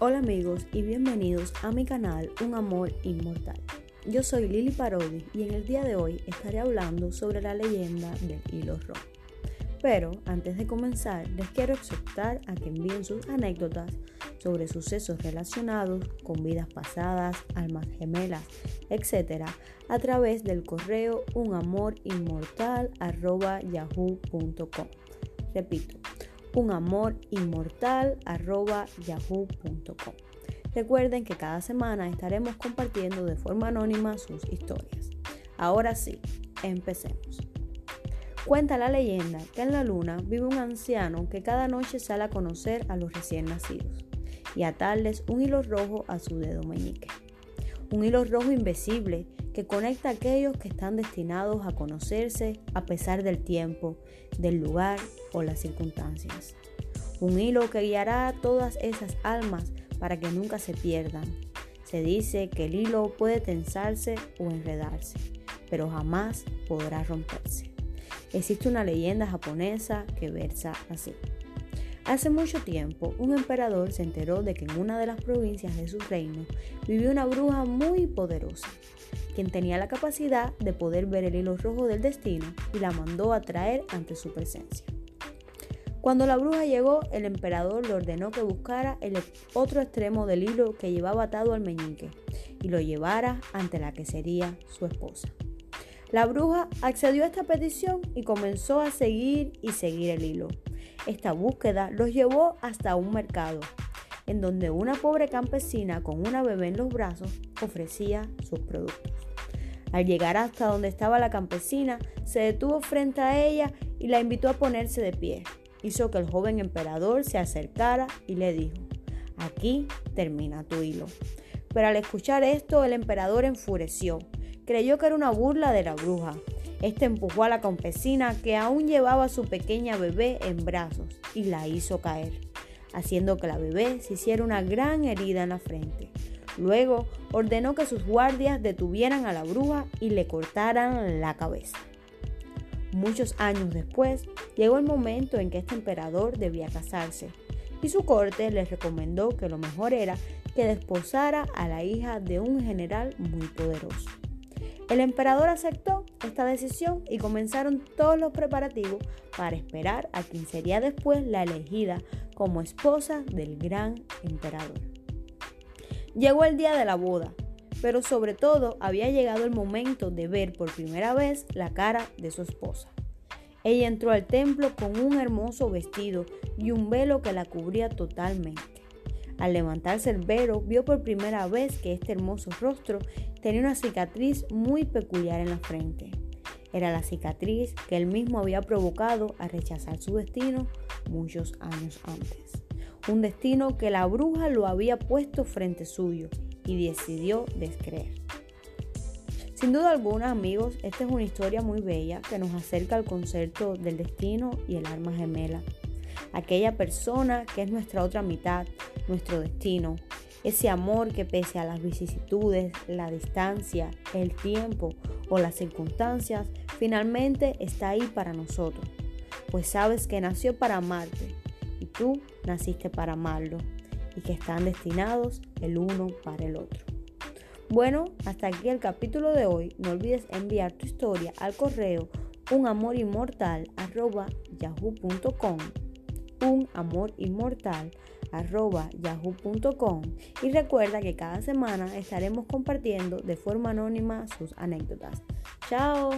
Hola amigos y bienvenidos a mi canal Un Amor Inmortal. Yo soy Lili Parodi y en el día de hoy estaré hablando sobre la leyenda del hilo rojo. Pero antes de comenzar les quiero exhortar a que envíen sus anécdotas sobre sucesos relacionados con vidas pasadas, almas gemelas, etc. a través del correo unamorinmortal.yahoo.com. Repito, unamorinmortal.yahoo.com. Recuerden que cada semana estaremos compartiendo de forma anónima sus historias. Ahora sí, empecemos. Cuenta la leyenda que en la luna vive un anciano que cada noche sale a conocer a los recién nacidos y atarles un hilo rojo a su dedo meñique. Un hilo rojo invisible que conecta a aquellos que están destinados a conocerse a pesar del tiempo, del lugar o las circunstancias. Un hilo que guiará a todas esas almas para que nunca se pierdan. Se dice que el hilo puede tensarse o enredarse, pero jamás podrá romperse. Existe una leyenda japonesa que versa así. Hace mucho tiempo, un emperador se enteró de que en una de las provincias de su reino vivía una bruja muy poderosa, quien tenía la capacidad de poder ver el hilo rojo del destino y la mandó a traer ante su presencia. Cuando la bruja llegó, el emperador le ordenó que buscara el otro extremo del hilo que llevaba atado al meñique y lo llevara ante la que sería su esposa. La bruja accedió a esta petición y comenzó a seguir y seguir el hilo. Esta búsqueda los llevó hasta un mercado, en donde una pobre campesina con una bebé en los brazos ofrecía sus productos. Al llegar hasta donde estaba la campesina, se detuvo frente a ella y la invitó a ponerse de pie. Hizo que el joven emperador se acercara y le dijo, aquí termina tu hilo. Pero al escuchar esto, el emperador enfureció creyó que era una burla de la bruja. Este empujó a la campesina que aún llevaba a su pequeña bebé en brazos y la hizo caer, haciendo que la bebé se hiciera una gran herida en la frente. Luego ordenó que sus guardias detuvieran a la bruja y le cortaran la cabeza. Muchos años después, llegó el momento en que este emperador debía casarse, y su corte le recomendó que lo mejor era que desposara a la hija de un general muy poderoso. El emperador aceptó esta decisión y comenzaron todos los preparativos para esperar a quien sería después la elegida como esposa del gran emperador. Llegó el día de la boda, pero sobre todo había llegado el momento de ver por primera vez la cara de su esposa. Ella entró al templo con un hermoso vestido y un velo que la cubría totalmente. Al levantarse el velo, vio por primera vez que este hermoso rostro tenía una cicatriz muy peculiar en la frente. Era la cicatriz que él mismo había provocado a rechazar su destino muchos años antes. Un destino que la bruja lo había puesto frente suyo y decidió descreer. Sin duda alguna, amigos, esta es una historia muy bella que nos acerca al concepto del destino y el alma gemela. Aquella persona que es nuestra otra mitad, nuestro destino, ese amor que pese a las vicisitudes, la distancia, el tiempo o las circunstancias, finalmente está ahí para nosotros, pues sabes que nació para amarte tú naciste para amarlo y que están destinados el uno para el otro. Bueno, hasta aquí el capítulo de hoy. No olvides enviar tu historia al correo unamorinmortal.yahoo.com unamorinmortal.yahoo.com y recuerda que cada semana estaremos compartiendo de forma anónima sus anécdotas. ¡Chao!